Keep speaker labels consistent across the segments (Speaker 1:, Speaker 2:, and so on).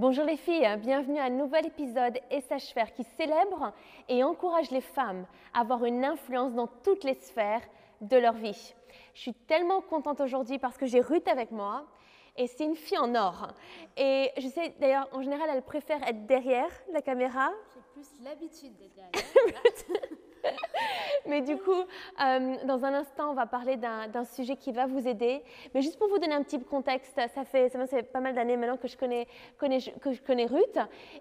Speaker 1: Bonjour les filles, bienvenue à un nouvel épisode Et qui célèbre et encourage les femmes à avoir une influence dans toutes les sphères de leur vie. Je suis tellement contente aujourd'hui parce que j'ai Ruth avec moi et c'est une fille en or. Et je sais d'ailleurs, en général, elle préfère être derrière la caméra.
Speaker 2: J'ai plus l'habitude d'être derrière.
Speaker 1: Mais du coup, euh, dans un instant, on va parler d'un sujet qui va vous aider. Mais juste pour vous donner un petit contexte, ça fait, ça fait pas mal d'années maintenant que je connais, connais, que je connais Ruth.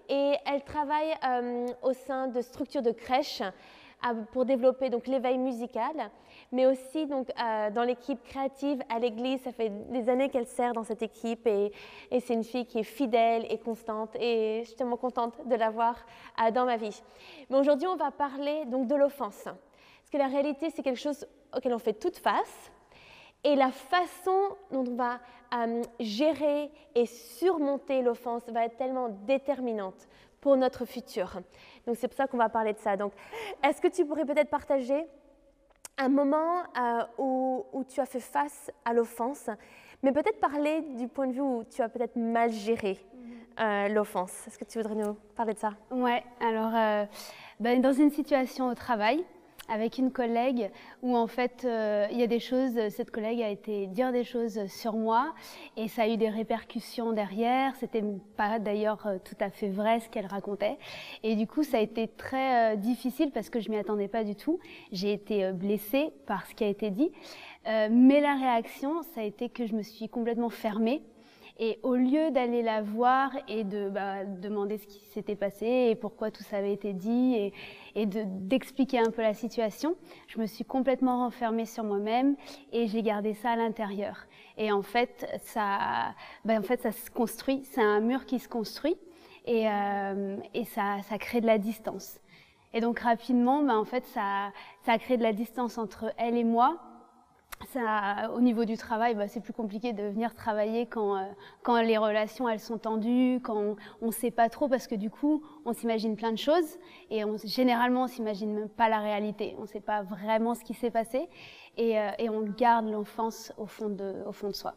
Speaker 1: Et elle travaille euh, au sein de structures de crèche pour développer donc l'éveil musical, mais aussi donc euh, dans l'équipe créative à l'église. Ça fait des années qu'elle sert dans cette équipe et, c'est une fille qui est fidèle et constante et je suis tellement contente de l'avoir euh, dans ma vie. Mais aujourd'hui, on va parler donc de l'offense, parce que la réalité, c'est quelque chose auquel on fait toute face. Et la façon dont on va euh, gérer et surmonter l'offense va être tellement déterminante pour notre futur. Donc c'est pour ça qu'on va parler de ça. Donc est-ce que tu pourrais peut-être partager un moment euh, où, tu as fait face à l'offense, mais peut-être parler du point de vue où tu as peut-être mal géré euh, l'offense? Est-ce que tu voudrais nous parler de ça?
Speaker 2: Ouais, alors euh, ben, dans une situation au travail, avec une collègue où en fait euh, il y a des choses, cette collègue a été dire des choses sur moi et ça a eu des répercussions derrière. C'était pas d'ailleurs euh, tout à fait vrai ce qu'elle racontait et du coup ça a été très euh, difficile parce que je m'y attendais pas du tout. J'ai été blessée par ce qui a été dit, mais la réaction ça a été que je me suis complètement fermée et au lieu d'aller la voir et de bah, demander ce qui s'était passé et pourquoi tout ça avait été dit et, et d'expliquer un peu la situation, je me suis complètement renfermée sur moi-même et j'ai gardé ça à l'intérieur. Et en fait, ça, bah, en fait, ça se construit, c'est un mur qui se construit et, euh, et ça, ça crée de la distance. Et donc rapidement, bah, en fait, ça, ça a créé de la distance entre elle et moi ça, au niveau du travail, bah, c'est plus compliqué de venir travailler quand, euh, quand les relations elles sont tendues, quand on ne sait pas trop, parce que du coup, on s'imagine plein de choses et on, généralement, on s'imagine même pas la réalité. On ne sait pas vraiment ce qui s'est passé et, euh, et, on garde l'enfance au, fond de, au fond de soi.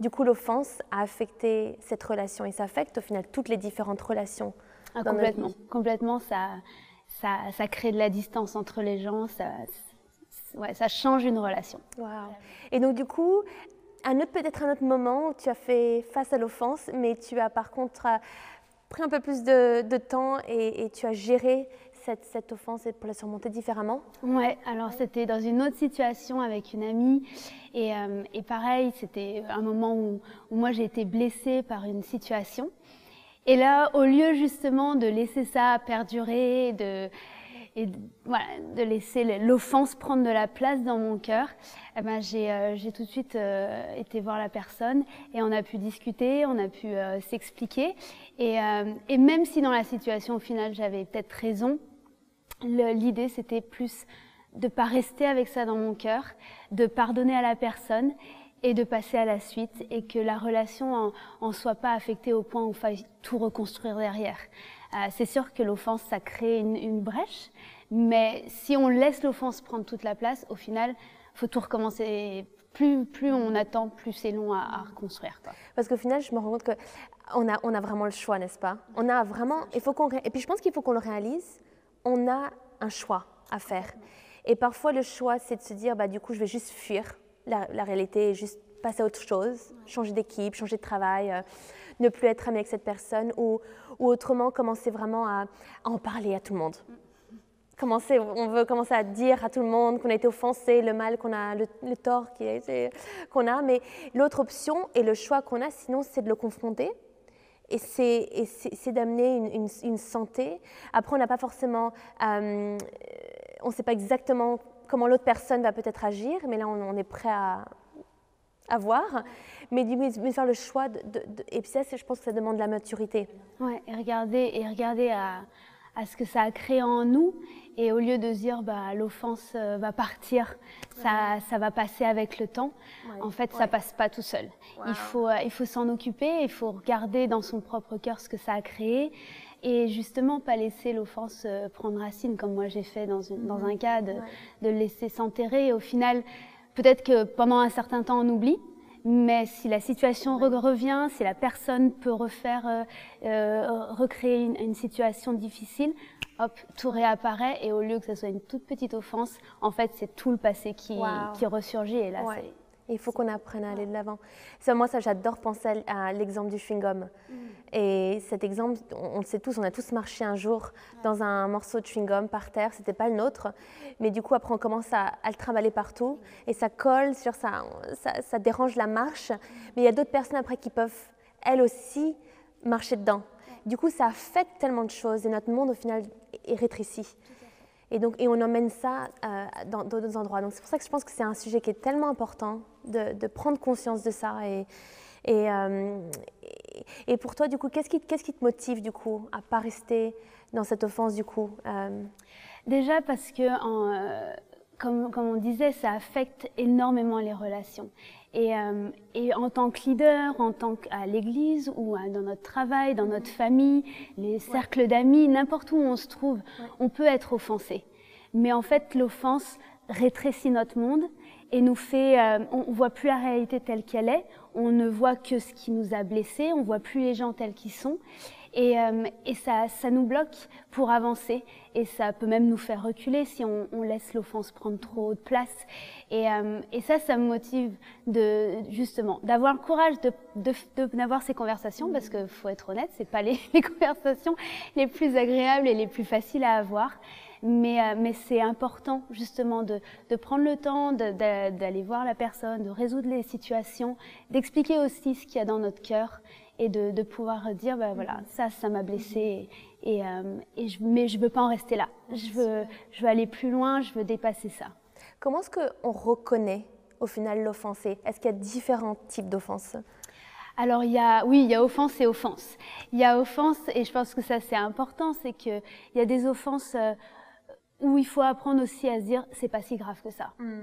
Speaker 1: Du coup, l'offense a affecté cette relation et ça affecte au final toutes les différentes relations.
Speaker 2: Ah, complètement, complètement. Ça, ça, ça crée de la distance entre les gens. Ça, ouais, ça change une relation.
Speaker 1: Et donc du coup, un autre peut-être un autre moment où tu as fait face à l'offense, mais tu as par contre euh, pris un peu plus de, temps et, tu as géré cette, cette, offense pour la surmonter différemment?
Speaker 2: Ouais, alors c'était dans une autre situation avec une amie et, euh, et pareil, c'était un moment où, où moi j'ai été blessée par une situation. Et là, au lieu justement de laisser ça perdurer, de, et de laisser l'offense prendre de la place dans mon cœur, eh ben, euh, j'ai tout de suite euh, été voir la personne et on a pu discuter, on a pu euh, s'expliquer. Et, même si dans la situation au final j'avais peut-être raison, l'idée c'était plus de pas rester avec ça dans mon cœur, de pardonner à la personne et de passer à la suite et que la relation en, en soit pas affectée au point où il faille tout reconstruire derrière. Euh, c'est sûr que l'offense, ça crée une, brèche, mais si on laisse l'offense prendre toute la place, au final, faut tout recommencer. Plus, on attend, plus c'est long à, reconstruire.
Speaker 1: Parce qu'au final, je me rends compte que on a vraiment le choix, n'est-ce pas? On a vraiment, il faut qu'on, et puis je pense qu'il faut qu'on le réalise. On a un choix à faire. Et parfois, le choix, c'est de se dire, bah, du coup, je vais juste fuir la, la réalité, juste passer à autre chose, changer d'équipe, changer de travail. Euh, ne plus être ami avec cette personne ou, autrement commencer vraiment à, en parler à tout le monde. Commencer, on veut commencer à dire à tout le monde qu'on a été offensé, le mal qu'on a, le, tort qu'on a, mais l'autre option et le choix qu'on a, sinon, c'est de le confronter et c'est d'amener une, une, santé. Après, on n'a pas forcément, euh, on ne sait pas exactement comment l'autre personne va peut-être agir, mais là, on, est prêt à, à voir mais, mais faire le choix. De, et puis ça, je pense que ça demande de la maturité.
Speaker 2: Ouais, et regarder, et regarder à, à ce que ça a créé en nous. Et au lieu de se dire, bah, l'offense euh, va partir, ça, ça va passer avec le temps, en fait, ça passe pas tout seul. Il faut, euh, il faut s'en occuper, il faut regarder dans son propre cœur ce que ça a créé. Et justement, pas laisser l'offense euh, prendre racine, comme moi j'ai fait dans, une, dans, un cas, de, de laisser s'enterrer. Et au final, peut-être que pendant un certain temps, on oublie, Mais si la situation revient, si la personne peut refaire, euh, euh, recréer une, situation difficile, hop, tout réapparaît. Et au lieu que ce soit une toute petite offense, en fait, c'est tout le passé qui, qui ressurgit. Et là, c'est
Speaker 1: il faut qu'on apprenne à aller de l'avant. moi, ça, j'adore penser à l'exemple du chewing-gum. Mm. Et cet exemple, on, le sait tous, on a tous marché un jour dans un morceau de chewing-gum par terre. C'était pas le nôtre, mais du coup, après, on commence à, le trimballer partout et ça colle sur ça, ça, dérange la marche. Mais il y a d'autres personnes après qui peuvent, elles aussi, marcher dedans. Du coup, ça affecte tellement de choses et notre monde, au final, est rétréci. Et, donc, et on emmène ça euh, dans d'autres endroits. Donc c'est pour ça que je pense que c'est un sujet qui est tellement important de, prendre conscience de ça. Et, euh, et, et, pour toi, du coup, qu'est-ce qui, qu'est-ce qui te motive du coup à pas rester dans cette offense du coup
Speaker 2: euh? Déjà parce que, en, comme, comme, on disait, ça affecte énormément les relations. Et, euh, et, en tant que leader, en tant qu'à l'église ou dans notre travail, dans notre famille, les cercles d'amis, n'importe où on se trouve, on peut être offensé. Mais en fait, l'offense rétrécit notre monde et nous fait, euh, on voit plus la réalité telle qu'elle est, on ne voit que ce qui nous a blessés, on voit plus les gens tels qu'ils sont. Et, euh, et ça, ça, nous bloque pour avancer et ça peut même nous faire reculer si on, on laisse l'offense prendre trop de place. Et, euh, et, ça, ça me motive de justement d'avoir le courage de, de, d'avoir ces conversations parce que faut être honnête, c'est pas les, conversations les plus agréables et les plus faciles à avoir. Mais, euh, mais c'est important justement de, de, prendre le temps d'aller voir la personne, de résoudre les situations, d'expliquer aussi ce qu'il y a dans notre cœur et de, de pouvoir dire, ben voilà, ça, ça m'a blessé, et, euh, et je, mais je veux pas en rester là. Je veux, je veux aller plus loin, je veux dépasser ça.
Speaker 1: Comment est-ce qu'on reconnaît au final l'offensé? Est-ce qu'il y a différents types d'offenses?
Speaker 2: Alors il y a, oui, il y a offense et offense. Il y a offense, et je pense que ça c'est important, c'est qu'il y a des offenses euh, où il faut apprendre aussi à se dire c'est pas si grave que ça. Hmm.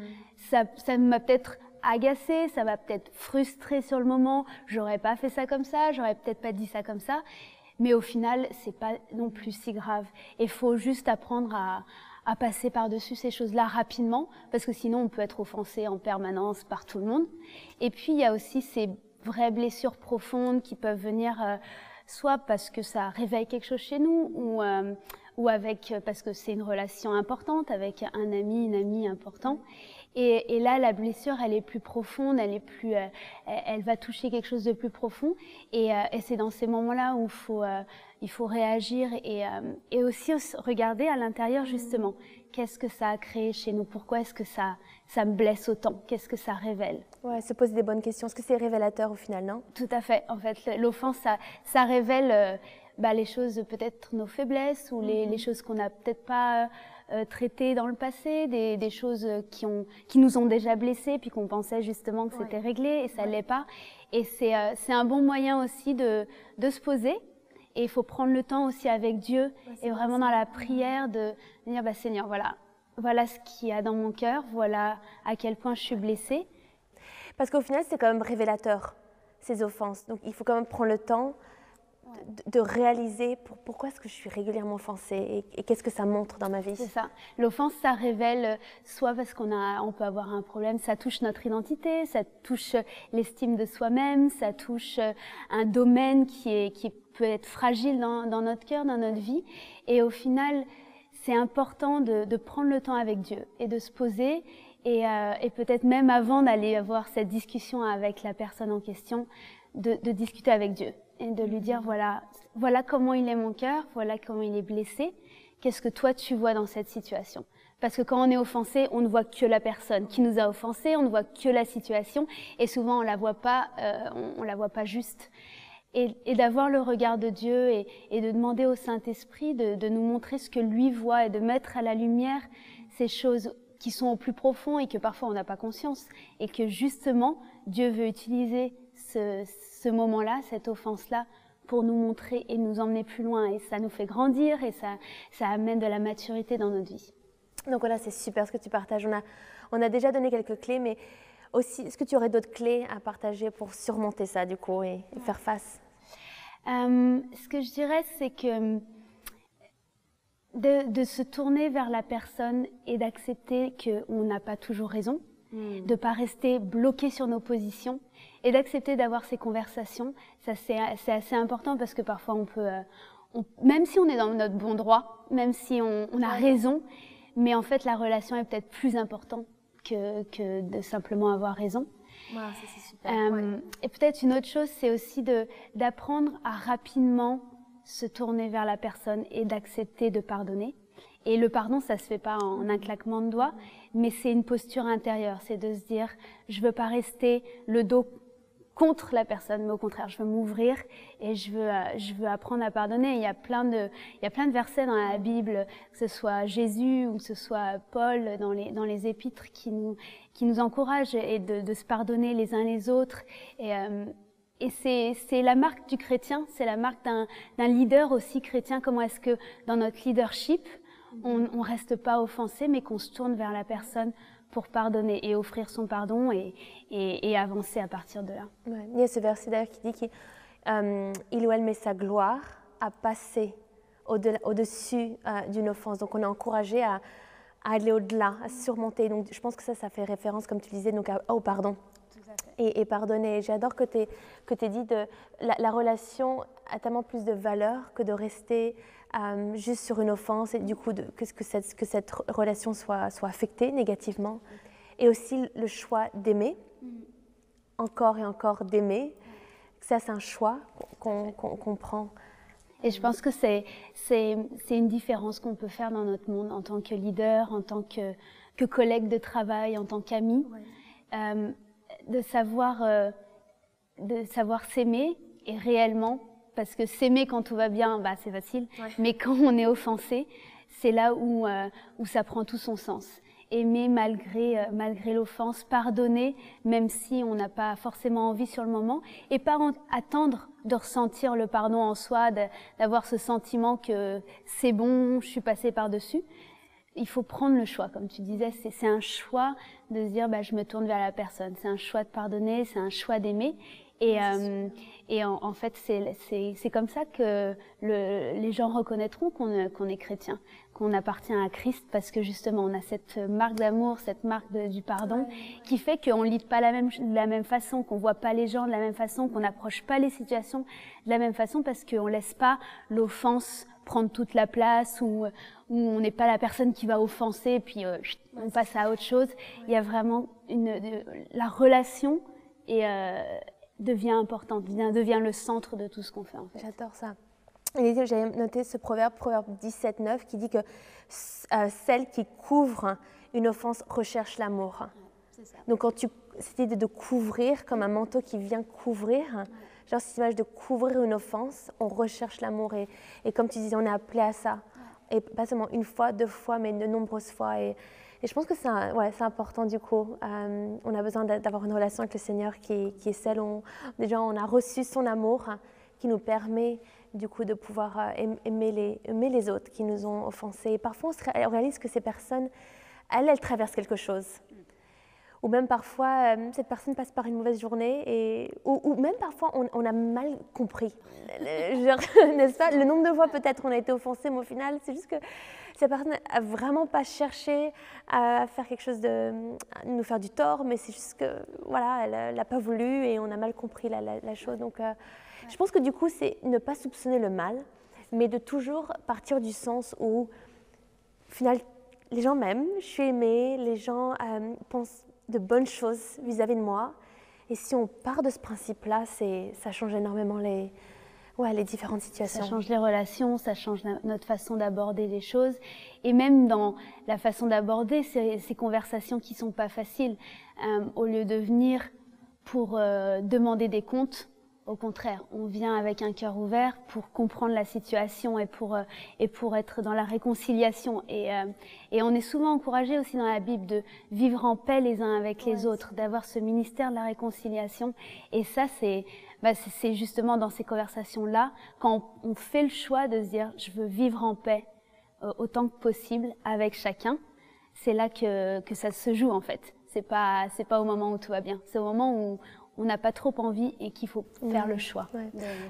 Speaker 2: Ça, ça m'a peut-être agacé, ça m'a peut-être frustré sur le moment, j'aurais pas fait ça comme ça, j'aurais peut-être pas dit ça comme ça, mais au final, c'est pas non plus si grave. Il faut juste apprendre à, à passer par-dessus ces choses-là rapidement, parce que sinon on peut être offensé en permanence par tout le monde. Et puis il y a aussi ces vraies blessures profondes qui peuvent venir euh, soit parce que ça réveille quelque chose chez nous, ou, euh, ou avec parce que c'est une relation importante avec un ami, une amie important. Et, et, là, la blessure, elle est plus profonde, elle est plus, euh, elle va toucher quelque chose de plus profond. Et, euh, et c'est dans ces moments-là où faut, euh, il faut réagir et, et aussi regarder à l'intérieur justement qu'est-ce que ça a créé chez nous, pourquoi est-ce que ça, ça me blesse autant, qu'est-ce que ça révèle?
Speaker 1: Ouais, se poser des bonnes questions. Est-ce que c'est révélateur au final, non?
Speaker 2: Tout à fait. En fait, l'offense, ça, ça révèle bah, les choses, peut-être nos faiblesses ou les, mm-hmm. les choses qu'on n'a peut-être pas euh, traitées dans le passé, des, des, choses qui, ont, qui nous ont déjà blessés, puis qu'on pensait justement que c'était réglé et ça ne l'est pas. Et c'est euh, un bon moyen aussi de, de se poser. Et il faut prendre le temps aussi avec Dieu et vraiment dans la prière de dire bah, Seigneur, voilà, voilà ce qu'il y a dans mon cœur, voilà à quel point je suis blessée.
Speaker 1: Parce qu'au final, c'est quand même révélateur, ces offenses. Donc il faut quand même prendre le temps de, réaliser pourquoi est-ce que je suis régulièrement offensée et, qu'est-ce que ça montre dans ma vie.
Speaker 2: C'est ça. L'offense, ça révèle euh, soit parce qu'on a, on peut avoir un problème, ça touche notre identité, ça touche euh, l'estime de soi-même, ça touche euh, un domaine qui est, qui peut être fragile dans, dans notre cœur, dans notre vie. Et au final, c'est important de, de, prendre le temps avec Dieu et de se poser et, et peut-être même avant d'aller avoir cette discussion avec la personne en question, de, de discuter avec Dieu et de lui dire voilà, voilà comment il est mon cœur, voilà comment il est blessé. Qu'est-ce que toi tu vois dans cette situation? Parce que quand on est offensé, on ne voit que la personne qui nous a offensé, on ne voit que la situation, et souvent on la voit pas, euh, on, la voit pas juste. Et, d'avoir le regard de Dieu et, de demander au Saint Esprit de, de, nous montrer ce que lui voit et de mettre à la lumière ces choses qui sont au plus profond et que parfois on n'a pas conscience, et que justement Dieu veut utiliser ce, ce moment-là, cette offense-là, pour nous montrer et nous emmener plus loin. Et ça nous fait grandir et ça, ça amène de la maturité dans notre vie.
Speaker 1: Donc voilà, c'est super ce que tu partages. On a, on a déjà donné quelques clés, mais aussi, est-ce que tu aurais d'autres clés à partager pour surmonter ça, du coup, et, faire face?
Speaker 2: Euh, Ce que je dirais, c'est que de, de, se tourner vers la personne et d'accepter qu'on n'a pas toujours raison. de ne pas rester bloqué sur nos positions et d'accepter d'avoir ces conversations. Ça, c'est assez important parce que parfois on peut, euh, même si on est dans notre bon droit, même si on, a raison, mais en fait la relation est peut-être plus importante que, que, de simplement avoir raison.
Speaker 1: ça, super.
Speaker 2: Euh, et peut-être une autre chose, c'est aussi d'apprendre à rapidement se tourner vers la personne et d'accepter de pardonner. Et le pardon, ça se fait pas en un claquement de doigts, mais c'est une posture intérieure. C'est de se dire, je veux pas rester le dos contre la personne, mais au contraire, je veux m'ouvrir et je veux, euh, je veux apprendre à pardonner. Il y a plein de, il y a plein de versets dans la Bible, que ce soit Jésus ou que ce soit Paul dans les, dans les épîtres qui nous, qui nous encouragent et de, de se pardonner les uns les autres. Et, euh, et c'est la marque du chrétien, c'est la marque d'un leader aussi chrétien. Comment est-ce que dans notre leadership, on ne reste pas offensé, mais qu'on se tourne vers la personne pour pardonner et offrir son pardon et, et, avancer à partir de là.
Speaker 1: Il y a ce verset d'ailleurs qui dit qu'il euh, ou elle met sa gloire à passer au-dessus euh, d'une offense. Donc on est encouragé à, aller au-delà, à surmonter. Donc je pense que ça, ça fait référence, comme tu disais, donc au pardon. Et, et, pardonner. J'adore que tu aies, dit que la, la, relation a tellement plus de valeur que de rester euh, juste sur une offense et du coup de, que, que, cette, que cette relation soit, soit affectée négativement. Et aussi le choix d'aimer, encore et encore d'aimer. Ça, c'est un choix qu'on prend.
Speaker 2: Et je pense que c'est une différence qu'on peut faire dans notre monde en tant que leader, en tant que, que collègue de travail, en tant qu'ami, euh, de savoir, euh, de savoir s'aimer et réellement parce que s'aimer quand tout va bien, bah, c'est facile. Mais quand on est offensé, c'est là où, euh, où ça prend tout son sens. Aimer malgré, euh, malgré l'offense, pardonner même si on n'a pas forcément envie sur le moment, et pas attendre de ressentir le pardon en soi, d'avoir ce sentiment que c'est bon, je suis passé par-dessus. Il faut prendre le choix, comme tu disais, c'est un choix de se dire bah, je me tourne vers la personne, c'est un choix de pardonner, c'est un choix d'aimer, et, euh, et en, en fait, c'est comme ça que le, les gens reconnaîtront qu'on qu'on est chrétien, qu'on appartient à Christ, parce que justement, on a cette marque d'amour, cette marque de, du pardon, qui fait qu'on ne lit pas la même, de la même façon, qu'on voit pas les gens de la même façon, qu'on n'approche pas les situations de la même façon, parce qu'on laisse pas l'offense prendre toute la place, ou, où on n'est pas la personne qui va offenser, puis euh, on passe à autre chose. Il y a vraiment une, la relation et euh, devient importante, devient, le centre de tout ce qu'on fait. En fait.
Speaker 1: J'adore ça. J'avais noté ce proverbe, proverbe 17, 9, qui dit que euh, celle qui couvre une offense recherche l'amour. Donc quand tu, cette idée de couvrir, comme un manteau qui vient couvrir, genre cette image de couvrir une offense, on recherche l'amour. Et, et, comme tu disais, on est appelé à ça. Et pas seulement une fois, deux fois, mais de nombreuses fois. Et, et je pense que c'est important du coup. Euh, on a besoin d'avoir une relation avec le Seigneur qui, est celle où déjà on a reçu son amour qui nous permet du coup de pouvoir euh, aimer les, autres qui nous ont offensés. Et parfois on, réalise que ces personnes, elles, elles traversent quelque chose. Ou même parfois, euh, cette personne passe par une mauvaise journée, et, ou, même parfois on, on, a mal compris. N'est-ce pas? Le nombre de fois peut-être on a été offensé, mais au final, c'est juste que cette personne n'a vraiment pas cherché à faire quelque chose de nous faire du tort, mais c'est juste que voilà, elle n'a pas voulu et on a mal compris la, chose. Donc, euh, je pense que du coup, c'est ne pas soupçonner le mal, mais de toujours partir du sens où, au final, les gens m'aiment, je suis aimée, les gens euh, pensent de bonnes choses vis-à-vis -vis de moi. Et si on part de ce principe-là, ça change énormément les, ouais, les différentes situations.
Speaker 2: Ça change les relations, ça change notre façon d'aborder les choses. Et même dans la façon d'aborder ces, ces, conversations qui sont pas faciles, euh, au lieu de venir pour euh, demander des comptes, au contraire, on vient avec un cœur ouvert pour comprendre la situation et pour, euh, et pour être dans la réconciliation. Et, euh, et on est souvent encouragé aussi dans la Bible de vivre en paix les uns avec les autres, d'avoir ce ministère de la réconciliation. Et ça, c'est bah, c'est justement dans ces conversations-là, quand on fait le choix de se dire je veux vivre en paix euh, autant que possible avec chacun, c'est là que, que ça se joue en fait. C'est pas c'est pas au moment où tout va bien, c'est au moment où on n'a pas trop envie et qu'il faut faire le choix.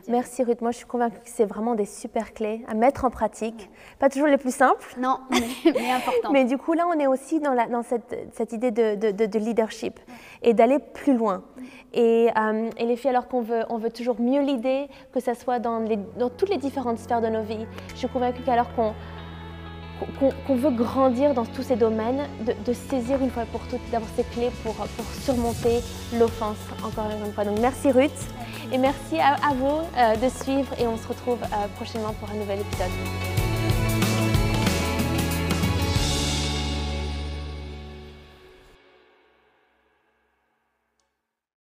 Speaker 1: Merci Ruth. Moi, je suis convaincue que c'est vraiment des super clés à mettre en pratique. Pas toujours les plus simples.
Speaker 2: Non, mais, important.
Speaker 1: mais du coup, là, on est aussi dans, la, dans cette, cette, idée de, de, de leadership et d'aller plus loin. Et, euh, et, les filles, alors qu'on veut, on veut toujours mieux l'idée, que ce soit dans, les, dans toutes les différentes sphères de nos vies, je suis convaincue qu'alors qu'on qu'on veut grandir dans tous ces domaines, de, saisir une fois pour toutes, d'avoir ces clés pour, pour surmonter l'offense, encore une fois. Donc merci Ruth, et merci à, vous euh, de suivre, et on se retrouve euh, prochainement pour un nouvel épisode.